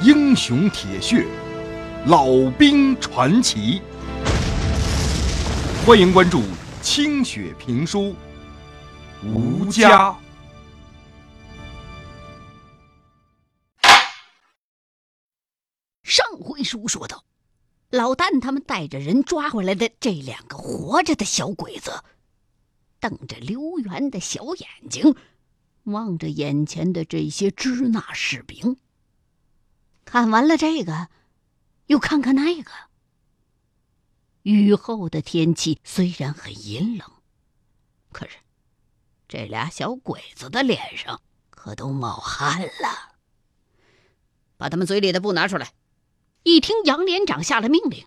英雄铁血，老兵传奇。欢迎关注清雪评书《吴家》。上回书说到，老旦他们带着人抓回来的这两个活着的小鬼子，瞪着溜圆的小眼睛，望着眼前的这些支那士兵。看完了这个，又看看那个。雨后的天气虽然很阴冷，可是这俩小鬼子的脸上可都冒汗了。把他们嘴里的布拿出来。一听杨连长下了命令，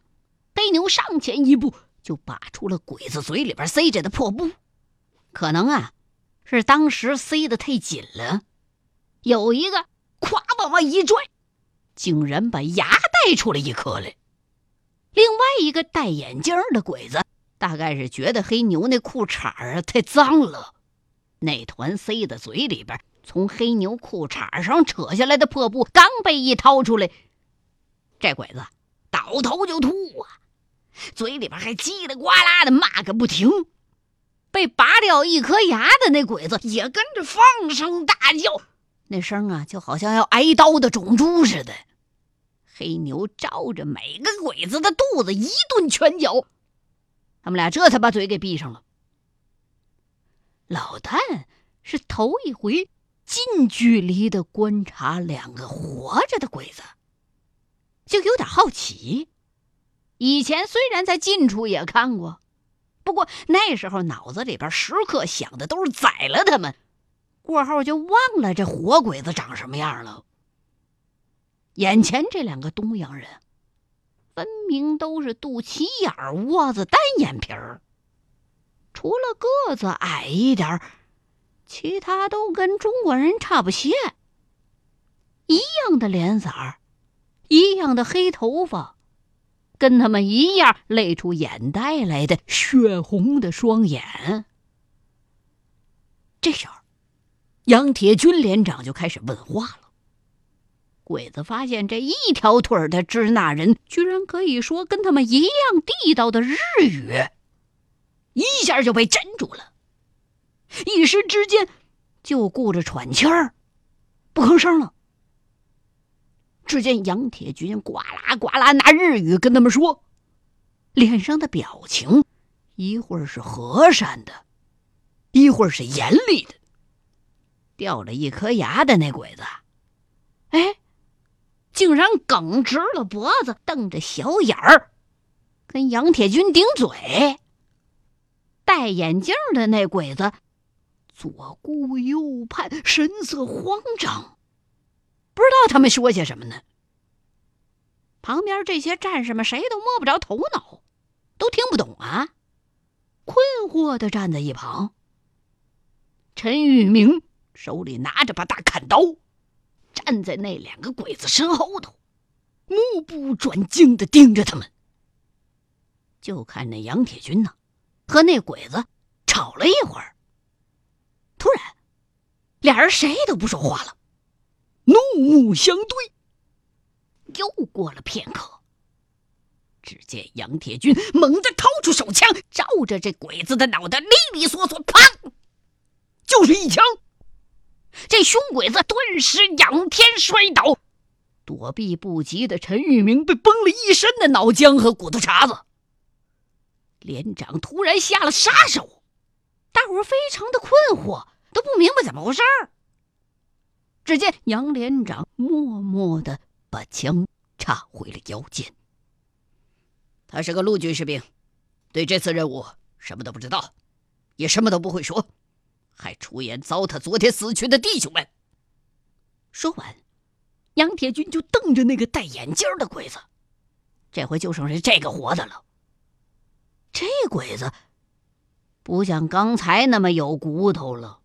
黑牛上前一步就拔出了鬼子嘴里边塞着的破布。可能啊，是当时塞得太紧了，有一个咵往外一拽，竟然把牙带出来一颗来。另外一个戴眼镜的鬼子，大概是觉得黑牛那裤衩啊太脏了，那团塞在嘴里边，从黑牛裤衩上扯下来的破布刚被一掏出来。这鬼子倒头就吐啊，嘴里边还叽里呱啦的骂个不停。被拔掉一颗牙的那鬼子也跟着放声大叫，那声啊就好像要挨刀的种猪似的。黑牛照着每个鬼子的肚子一顿拳脚，他们俩这才把嘴给闭上了。老旦是头一回近距离的观察两个活着的鬼子。就有点好奇，以前虽然在近处也看过，不过那时候脑子里边时刻想的都是宰了他们，过后就忘了这活鬼子长什么样了。眼前这两个东洋人，分明都是肚脐眼窝子、单眼皮儿，除了个子矮一点其他都跟中国人差不些，一样的脸色儿。一样的黑头发，跟他们一样泪出眼袋来的血红的双眼。这时候，杨铁军连长就开始问话了。鬼子发现这一条腿的支那人居然可以说跟他们一样地道的日语，一下就被镇住了，一时之间就顾着喘气儿，不吭声了。只见杨铁军呱啦呱啦拿日语跟他们说，脸上的表情一会儿是和善的，一会儿是严厉的。掉了一颗牙的那鬼子，哎，竟然耿直了脖子，瞪着小眼儿，跟杨铁军顶嘴。戴眼镜的那鬼子左顾右盼，神色慌张。不知道他们说些什么呢？旁边这些战士们谁都摸不着头脑，都听不懂啊，困惑的站在一旁。陈玉明手里拿着把大砍刀，站在那两个鬼子身后头，目不转睛的盯着他们。就看那杨铁军呢，和那鬼子吵了一会儿，突然，俩人谁都不说话了。怒目相对，又过了片刻，只见杨铁军猛地掏出手枪，照着这鬼子的脑袋，利利索索，砰，就是一枪。这凶鬼子顿时仰天摔倒，躲避不及的陈玉明被崩了一身的脑浆和骨头碴子。连长突然下了杀手，大伙儿非常的困惑，都不明白怎么回事儿。只见杨连长默默的把枪插回了腰间。他是个陆军士兵，对这次任务什么都不知道，也什么都不会说，还出言糟蹋昨天死去的弟兄们。说完，杨铁军就瞪着那个戴眼镜的鬼子，这回就剩下这个活的了。这鬼子不像刚才那么有骨头了。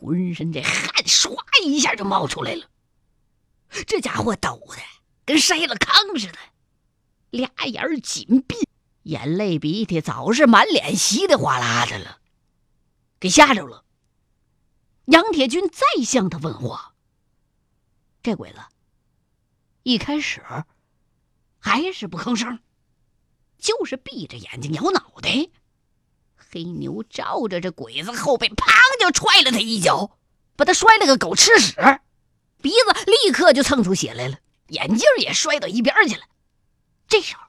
浑身这汗唰一下就冒出来了，这家伙抖的跟筛了糠似的，俩眼紧闭，眼泪鼻涕早是满脸稀里哗啦的了，给吓着了。杨铁军再向他问话，这鬼子一开始还是不吭声，就是闭着眼睛摇脑袋。黑牛照着这鬼子后背，砰就踹了他一脚，把他摔了个狗吃屎，鼻子立刻就蹭出血来了，眼镜也摔到一边去了。这时候，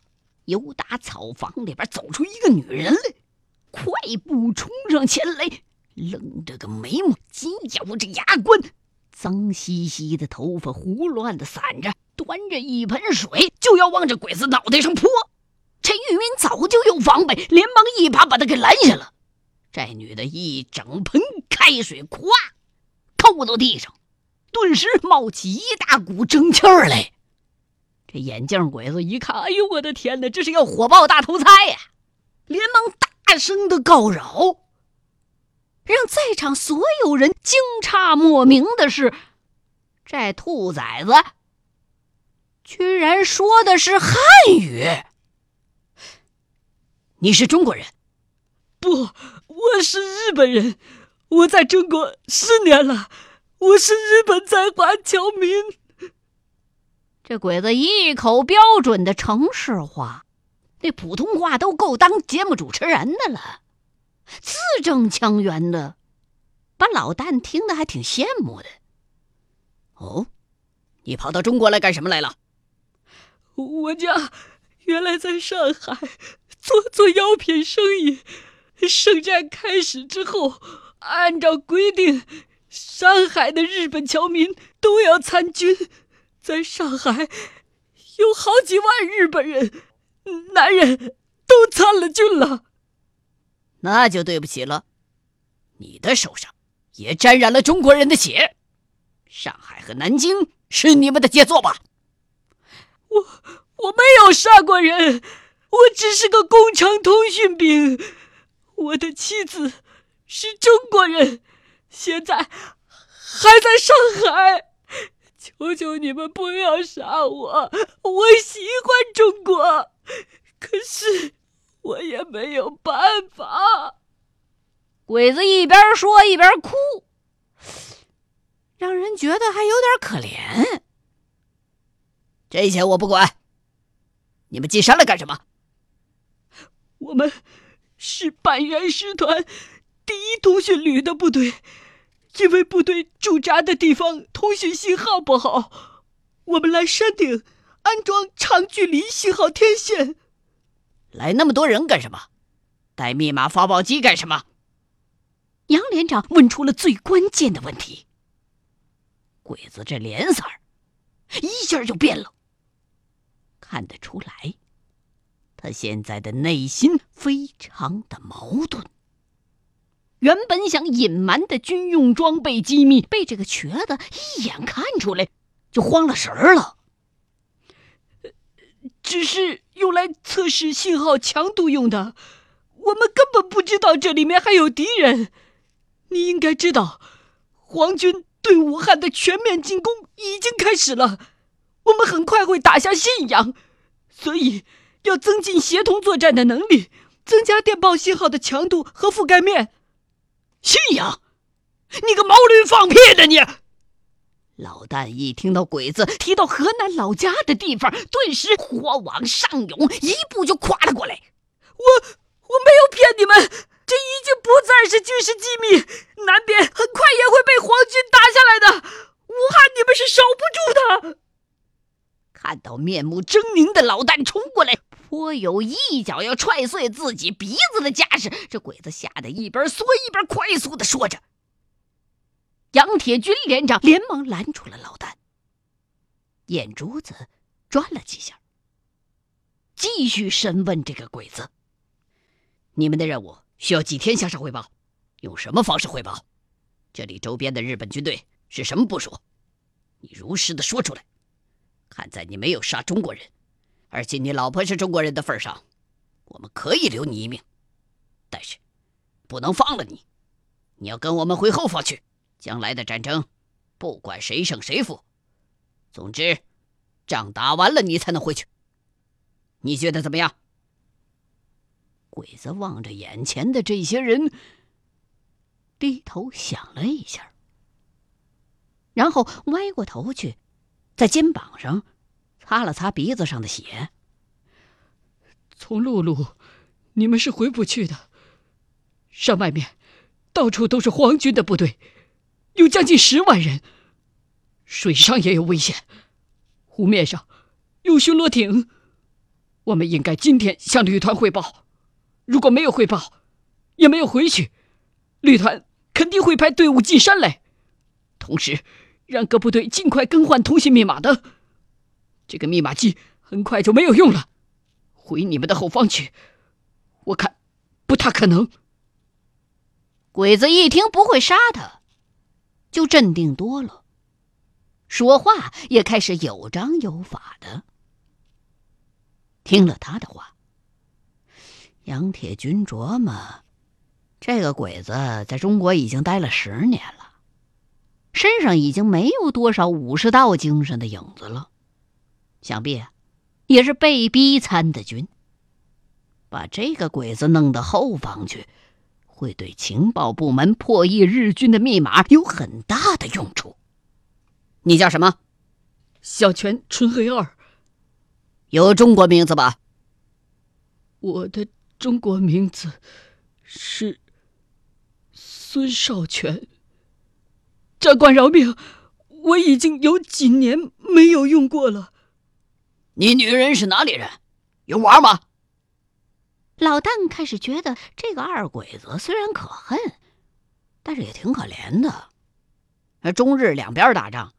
由打草房里边走出一个女人来，快步冲上前来，愣着个眉毛，紧咬着牙关，脏兮兮的头发胡乱的散着，端着一盆水就要往这鬼子脑袋上泼。陈玉明早就有防备，连忙一把把他给拦下了。这女的一整盆开水，咵，扣到地上，顿时冒起一大股蒸气儿来。这眼镜鬼子一看，哎呦，我的天哪，这是要火爆大头菜呀！连忙大声的告饶。让在场所有人惊诧莫名的是，这兔崽子居然说的是汉语。你是中国人？不，我是日本人。我在中国十年了，我是日本在华侨民。这鬼子一口标准的城市话，那普通话都够当节目主持人的了，字正腔圆的，把老旦听得还挺羡慕的。哦，你跑到中国来干什么来了？我家原来在上海。做做药品生意，圣战开始之后，按照规定，上海的日本侨民都要参军。在上海，有好几万日本人，男人都参了军了。那就对不起了，你的手上也沾染了中国人的血。上海和南京是你们的杰作吧？我我没有杀过人。我只是个工程通讯兵，我的妻子是中国人，现在还在上海。求求你们不要杀我，我喜欢中国，可是我也没有办法。鬼子一边说一边哭，让人觉得还有点可怜。这些我不管，你们进山来干什么？我们是板垣师团第一通讯旅的部队，因为部队驻扎的地方通讯信号不好，我们来山顶安装长距离信号天线。来那么多人干什么？带密码发报机干什么？杨连长问出了最关键的问题。鬼子这脸色儿一下就变了，看得出来。他现在的内心非常的矛盾。原本想隐瞒的军用装备机密，被这个瘸子一眼看出来，就慌了神儿了。只是用来测试信号强度用的，我们根本不知道这里面还有敌人。你应该知道，皇军对武汉的全面进攻已经开始了，我们很快会打下信阳，所以。要增进协同作战的能力，增加电报信号的强度和覆盖面。信阳，你个毛驴放屁的你！老旦一听到鬼子提到河南老家的地方，顿时火往上涌，一步就跨了过来。我我没有骗你们，这已经不再是军事机密，南边很快也会被皇军打下来的。武汉你们是守不住的。看到面目狰狞的老旦冲过来。颇有一脚要踹碎自己鼻子的架势，这鬼子吓得一边缩一边快速的说着。杨铁军连长连忙拦住了老旦，眼珠子转了几下，继续审问这个鬼子：“你们的任务需要几天向上汇报？用什么方式汇报？这里周边的日本军队是什么部署？你如实的说出来。看在你没有杀中国人。”而且你老婆是中国人的份上，我们可以留你一命，但是不能放了你。你要跟我们回后方去。将来的战争，不管谁胜谁负，总之仗打完了你才能回去。你觉得怎么样？鬼子望着眼前的这些人，低头想了一下，然后歪过头去，在肩膀上。擦了擦鼻子上的血。从陆路，你们是回不去的。山外面，到处都是皇军的部队，有将近十万人。水上也有危险，湖面上有巡逻艇。我们应该今天向旅团汇报。如果没有汇报，也没有回去，旅团肯定会派队伍进山来。同时，让各部队尽快更换通信密码的。这个密码机很快就没有用了。回你们的后方去，我看不大可能。鬼子一听不会杀他，就镇定多了，说话也开始有章有法的。听了他的话，杨铁军琢磨：这个鬼子在中国已经待了十年了，身上已经没有多少武士道精神的影子了，想必。也是被逼参的军，把这个鬼子弄到后方去，会对情报部门破译日军的密码有很大的用处。你叫什么？小泉纯黑二，有中国名字吧？我的中国名字是孙少全。长官饶命，我已经有几年没有用过了。你女人是哪里人？有娃吗？老旦开始觉得这个二鬼子虽然可恨，但是也挺可怜的。中日两边打仗，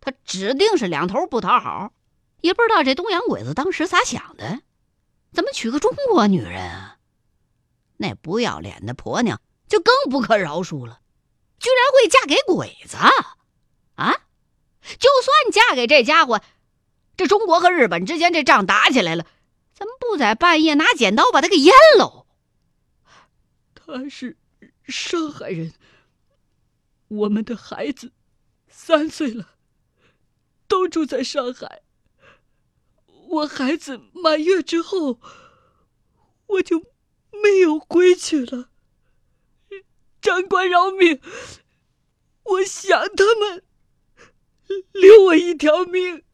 他指定是两头不讨好。也不知道这东洋鬼子当时咋想的，怎么娶个中国女人啊？那不要脸的婆娘就更不可饶恕了，居然会嫁给鬼子啊！就算嫁给这家伙。这中国和日本之间这仗打起来了，咱们不在半夜拿剪刀把他给阉喽？他是上海人，我们的孩子三岁了，都住在上海。我孩子满月之后，我就没有回去了。长官饶命，我想他们，留我一条命。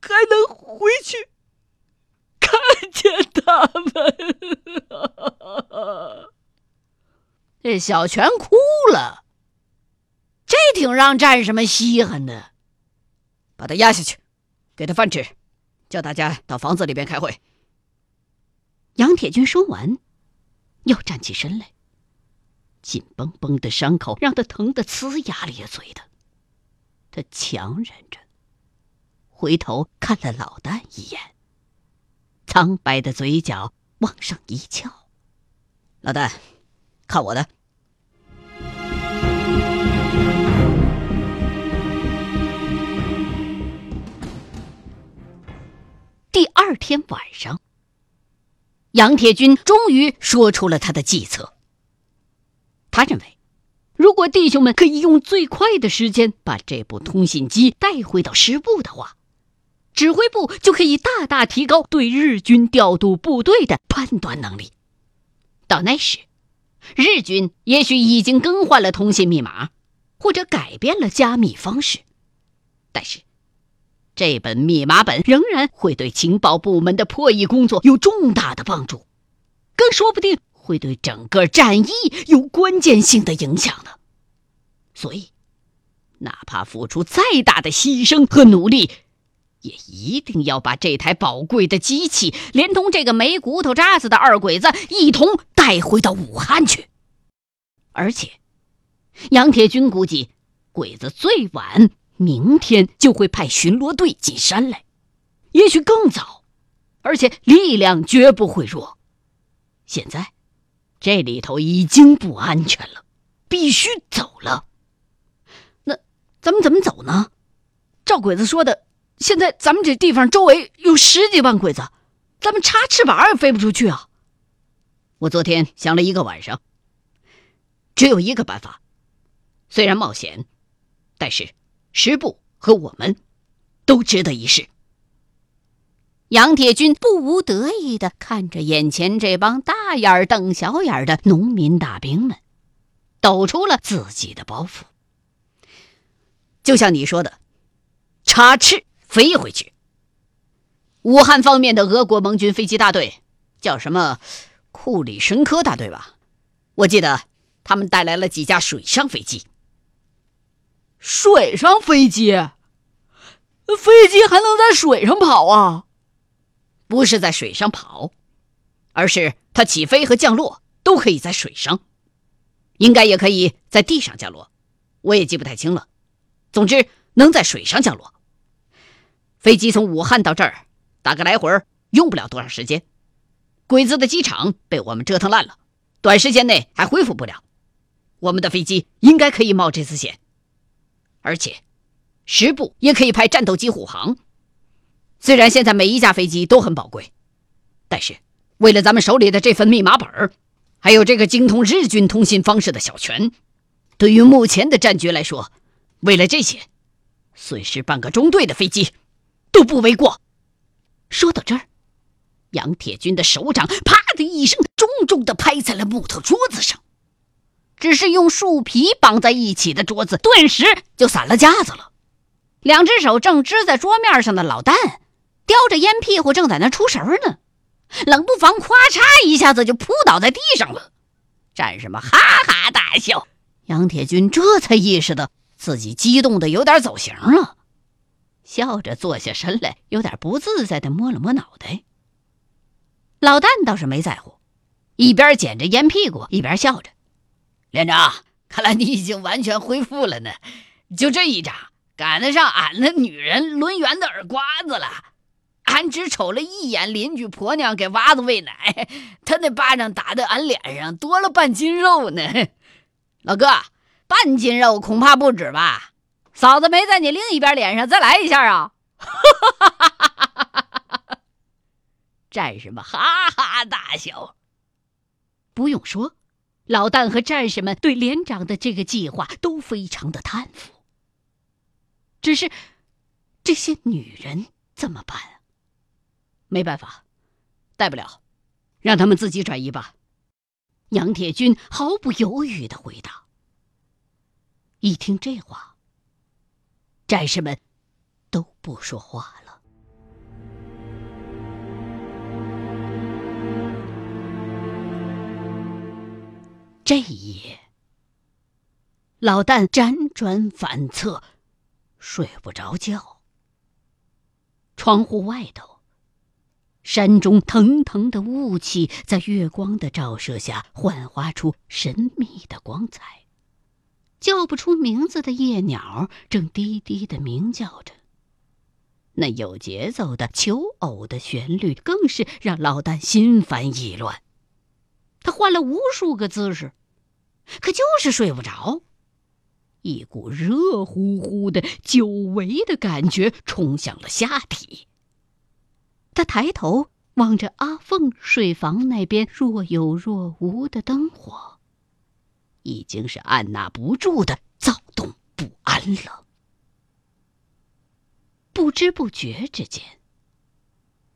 还能回去看见他们？这小泉哭了，这挺让战士们稀罕的。把他压下去，给他饭吃，叫大家到房子里边开会。杨铁军说完，又站起身来，紧绷绷的伤口让他疼得呲牙咧嘴的，他强忍着。回头看了老旦一眼，苍白的嘴角往上一翘。老大，看我的。第二天晚上，杨铁军终于说出了他的计策。他认为，如果弟兄们可以用最快的时间把这部通信机带回到师部的话，指挥部就可以大大提高对日军调度部队的判断能力。到那时，日军也许已经更换了通信密码，或者改变了加密方式，但是这本密码本仍然会对情报部门的破译工作有重大的帮助，更说不定会对整个战役有关键性的影响呢。所以，哪怕付出再大的牺牲和努力。也一定要把这台宝贵的机器，连同这个没骨头渣子的二鬼子一同带回到武汉去。而且，杨铁军估计，鬼子最晚明天就会派巡逻队进山来，也许更早，而且力量绝不会弱。现在，这里头已经不安全了，必须走了。那咱们怎么走呢？照鬼子说的。现在咱们这地方周围有十几万鬼子，咱们插翅膀也飞不出去啊！我昨天想了一个晚上，只有一个办法，虽然冒险，但是师部和我们都值得一试。杨铁军不无得意的看着眼前这帮大眼瞪小眼的农民大兵们，抖出了自己的包袱。就像你说的，插翅。飞回去，武汉方面的俄国盟军飞机大队，叫什么库里申科大队吧？我记得他们带来了几架水上飞机。水上飞机？飞机还能在水上跑啊？不是在水上跑，而是它起飞和降落都可以在水上，应该也可以在地上降落，我也记不太清了。总之，能在水上降落。飞机从武汉到这儿，打个来回用不了多长时间。鬼子的机场被我们折腾烂了，短时间内还恢复不了。我们的飞机应该可以冒这次险，而且。十部也可以派战斗机护航。虽然现在每一架飞机都很宝贵，但是为了咱们手里的这份密码本儿，还有这个精通日军通信方式的小泉，对于目前的战局来说，为了这些，损失半个中队的飞机都不为过。说到这儿，杨铁军的手掌啪的一声重重的拍在了木头桌子上，只是用树皮绑在一起的桌子顿时就散了架子了。两只手正支在桌面上的老旦，叼着烟屁股正在那出神呢，冷不防，咵嚓一下子就扑倒在地上了。战士们哈哈大笑，杨铁军这才意识到自己激动的有点走形了，笑着坐下身来，有点不自在的摸了摸脑袋。老旦倒是没在乎，一边捡着烟屁股，一边笑着：“连长，看来你已经完全恢复了呢，就这一掌。”赶得上俺那女人抡圆的耳瓜子了，俺只瞅了一眼邻居婆娘给娃子喂奶，她那巴掌打在俺脸上多了半斤肉呢。老哥，半斤肉恐怕不止吧？嫂子没在你另一边脸上再来一下啊！战士们哈哈大笑。不用说，老旦和战士们对连长的这个计划都非常的叹服。只是，这些女人怎么办？没办法，带不了，让他们自己转移吧。杨铁军毫不犹豫的回答。一听这话，战士们都不说话了。这一夜，老旦辗转反侧。睡不着觉。窗户外头，山中腾腾的雾气在月光的照射下幻化出神秘的光彩。叫不出名字的夜鸟正低低的鸣叫着，那有节奏的求偶的旋律更是让老旦心烦意乱。他换了无数个姿势，可就是睡不着。一股热乎乎的、久违的感觉冲向了下体。他抬头望着阿凤睡房那边若有若无的灯火，已经是按捺不住的躁动不安了。不知不觉之间，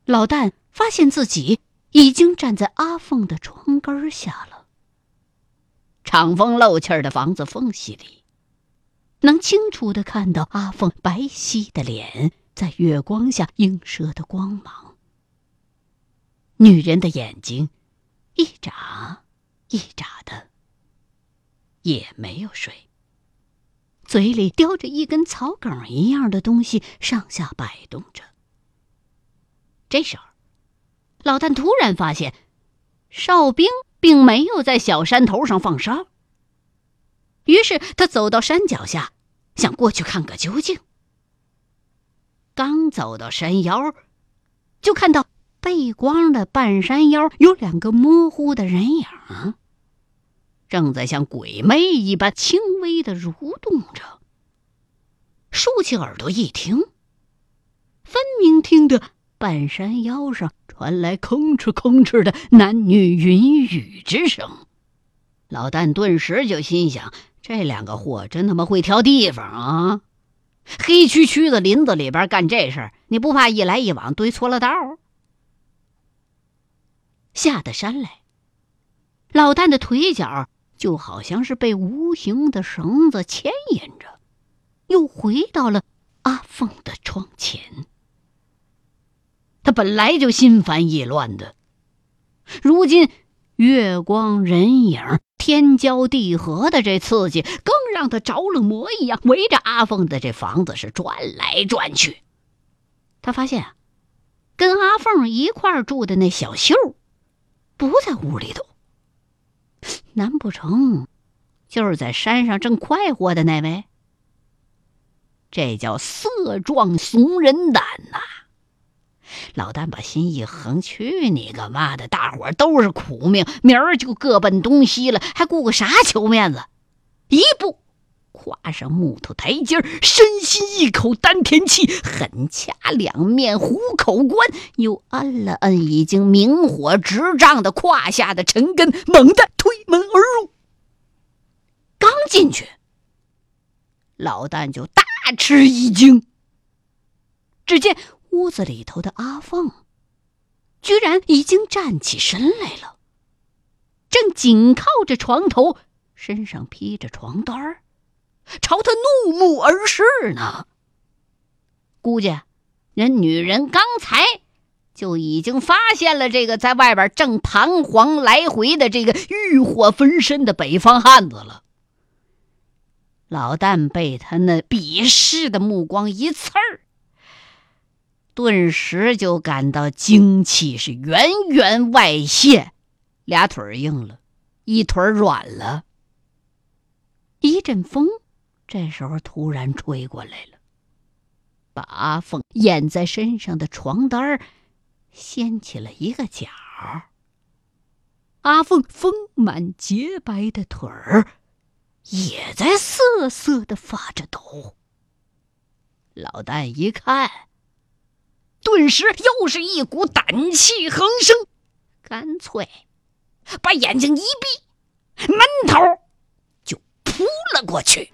老旦发现自己已经站在阿凤的窗根下了。敞风漏气儿的房子缝隙里。能清楚的看到阿凤白皙的脸在月光下映射的光芒。女人的眼睛，一眨一眨的，也没有睡。嘴里叼着一根草梗一样的东西，上下摆动着。这时候，老旦突然发现，哨兵并没有在小山头上放哨。于是他走到山脚下，想过去看个究竟。刚走到山腰，就看到背光的半山腰有两个模糊的人影，正在像鬼魅一般轻微的蠕动着。竖起耳朵一听，分明听得半山腰上传来吭哧吭哧的男女云雨之声。老旦顿时就心想。这两个货真他妈会挑地方啊！黑黢黢的林子里边干这事，你不怕一来一往堆错了道？下得山来，老旦的腿脚就好像是被无形的绳子牵引着，又回到了阿凤的窗前。他本来就心烦意乱的，如今月光人影、天交地合的这刺激，更让他着了魔一样，围着阿凤的这房子是转来转去。他发现啊，跟阿凤一块住的那小秀，不在屋里头。难不成就是在山上正快活的那位？这叫色壮怂人胆呐！老旦把心一横，去你个妈的！大伙儿都是苦命，明儿就各奔东西了，还顾个啥求面子？一步跨上木头台阶深吸一口丹田气，狠掐两面虎口关，又摁了摁已经明火直胀的胯下的陈根，猛地门而入。刚进去，老旦就大吃一惊，只见。屋子里头的阿凤，居然已经站起身来了，正紧靠着床头，身上披着床单儿，朝他怒目而视呢。估计人女人刚才就已经发现了这个在外边正彷徨来回的这个欲火焚身的北方汉子了。老旦被他那鄙视的目光一刺儿。顿时就感到精气是源源外泄，俩腿硬了，一腿软了。一阵风这时候突然吹过来了，把阿凤掩在身上的床单儿掀起了一个角。阿凤丰满洁白的腿儿也在瑟瑟的发着抖。老旦一看。顿时又是一股胆气横生，干脆把眼睛一闭，闷头就扑了过去。